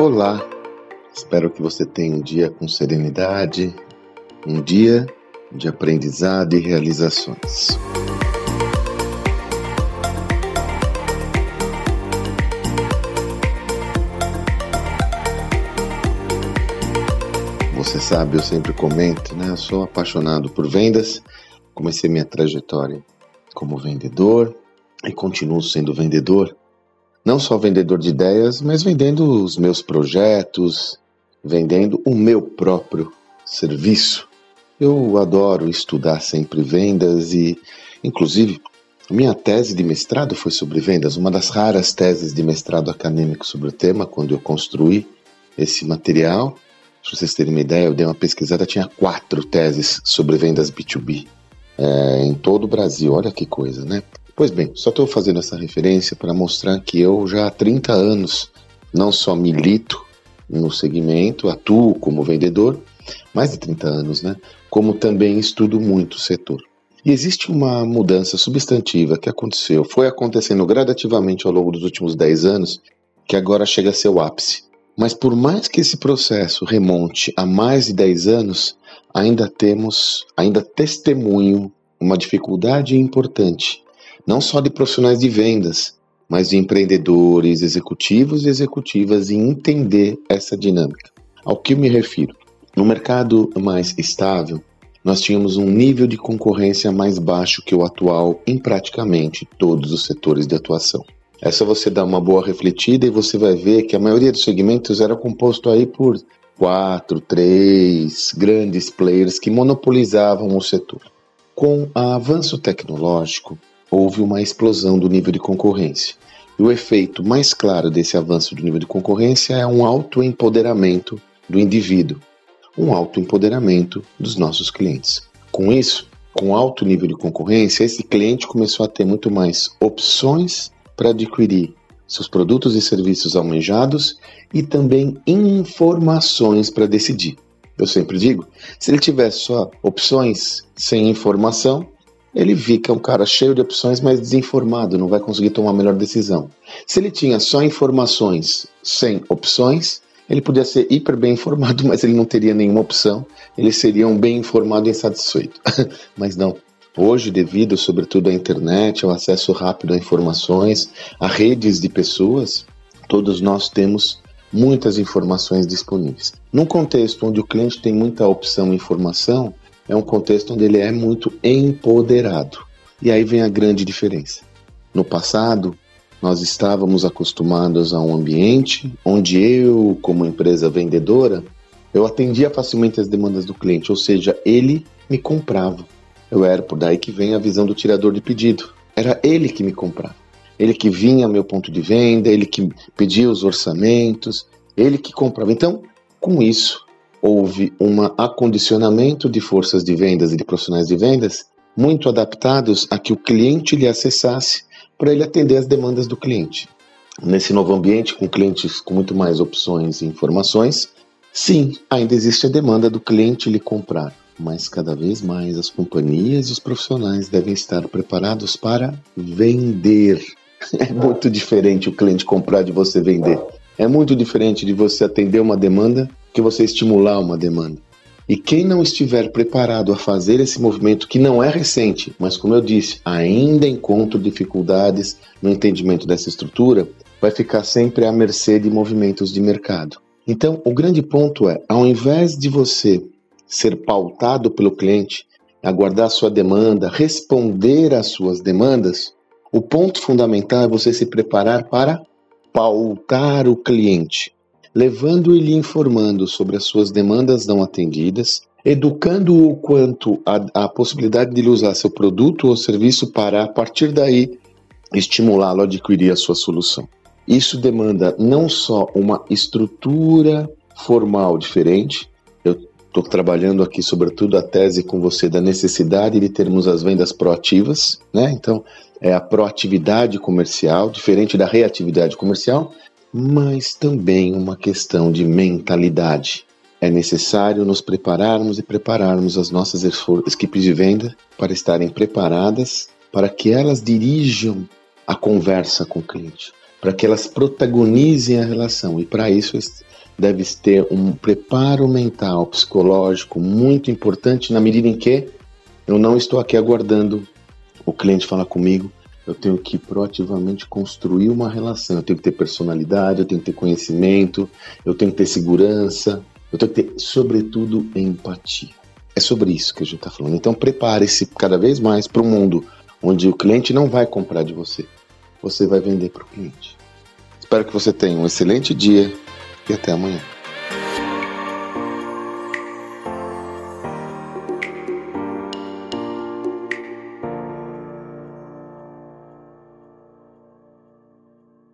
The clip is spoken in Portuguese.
Olá! Espero que você tenha um dia com serenidade, um dia de aprendizado e realizações. Você sabe, eu sempre comento, né? Eu sou apaixonado por vendas. Comecei minha trajetória como vendedor e continuo sendo vendedor não só vendedor de ideias, mas vendendo os meus projetos, vendendo o meu próprio serviço. Eu adoro estudar sempre vendas e, inclusive, minha tese de mestrado foi sobre vendas, uma das raras teses de mestrado acadêmico sobre o tema, quando eu construí esse material. Para vocês terem uma ideia, eu dei uma pesquisada, tinha quatro teses sobre vendas B2B é, em todo o Brasil. Olha que coisa, né? Pois bem, só estou fazendo essa referência para mostrar que eu já há 30 anos não só milito no segmento, atuo como vendedor, mais de 30 anos, né? Como também estudo muito o setor. E existe uma mudança substantiva que aconteceu, foi acontecendo gradativamente ao longo dos últimos 10 anos, que agora chega a ser o ápice. Mas por mais que esse processo remonte a mais de 10 anos, ainda temos, ainda testemunho uma dificuldade importante não só de profissionais de vendas, mas de empreendedores, executivos e executivas em entender essa dinâmica. Ao que me refiro? No mercado mais estável, nós tínhamos um nível de concorrência mais baixo que o atual em praticamente todos os setores de atuação. É só você dar uma boa refletida e você vai ver que a maioria dos segmentos era composto aí por quatro, três grandes players que monopolizavam o setor. Com o avanço tecnológico, houve uma explosão do nível de concorrência. E o efeito mais claro desse avanço do nível de concorrência é um autoempoderamento do indivíduo, um autoempoderamento dos nossos clientes. Com isso, com alto nível de concorrência, esse cliente começou a ter muito mais opções para adquirir seus produtos e serviços almejados e também informações para decidir. Eu sempre digo, se ele tivesse só opções sem informação, ele fica um cara cheio de opções, mas desinformado, não vai conseguir tomar a melhor decisão. Se ele tinha só informações sem opções, ele podia ser hiper bem informado, mas ele não teria nenhuma opção, ele seria um bem informado e insatisfeito. mas não. Hoje, devido sobretudo à internet, ao acesso rápido a informações, a redes de pessoas, todos nós temos muitas informações disponíveis. Num contexto onde o cliente tem muita opção e informação, é um contexto onde ele é muito empoderado. E aí vem a grande diferença. No passado, nós estávamos acostumados a um ambiente onde eu, como empresa vendedora, eu atendia facilmente as demandas do cliente, ou seja, ele me comprava. Eu era por daí que vem a visão do tirador de pedido. Era ele que me comprava. Ele que vinha ao meu ponto de venda, ele que pedia os orçamentos, ele que comprava. Então, com isso, houve um acondicionamento de forças de vendas e de profissionais de vendas muito adaptados a que o cliente lhe acessasse para ele atender as demandas do cliente. Nesse novo ambiente, com clientes com muito mais opções e informações, sim, ainda existe a demanda do cliente lhe comprar, mas cada vez mais as companhias e os profissionais devem estar preparados para vender. É muito diferente o cliente comprar de você vender. É muito diferente de você atender uma demanda que você estimular uma demanda. E quem não estiver preparado a fazer esse movimento, que não é recente, mas como eu disse, ainda encontra dificuldades no entendimento dessa estrutura, vai ficar sempre à mercê de movimentos de mercado. Então, o grande ponto é, ao invés de você ser pautado pelo cliente, aguardar sua demanda, responder às suas demandas, o ponto fundamental é você se preparar para pautar o cliente levando e lhe informando sobre as suas demandas não atendidas, educando-o quanto à, possibilidade de ele usar seu produto ou serviço para, a partir daí, estimulá-lo a adquirir a sua solução. Isso demanda não só uma estrutura formal diferente, eu estou trabalhando aqui, sobretudo, a tese com você da necessidade de termos as vendas proativas, né? Então, é a proatividade comercial, diferente da reatividade comercial, mas também uma questão de mentalidade. É necessário nos prepararmos e prepararmos as nossas equipes de venda para estarem preparadas para que elas dirijam a conversa com o cliente. para que elas protagonizem a relação. E para isso deve ter um preparo mental, psicológico muito importante na medida em que eu não estou aqui aguardando o cliente falar comigo, eu tenho que proativamente construir uma relação. Eu tenho que ter personalidade, eu tenho que ter conhecimento, eu tenho que ter segurança, eu tenho que ter, sobretudo, empatia. É sobre isso que a gente está falando. Então, prepare-se cada vez mais para um mundo onde o cliente não vai comprar de você, você vai vender para o cliente. Espero que você tenha um excelente dia e até amanhã.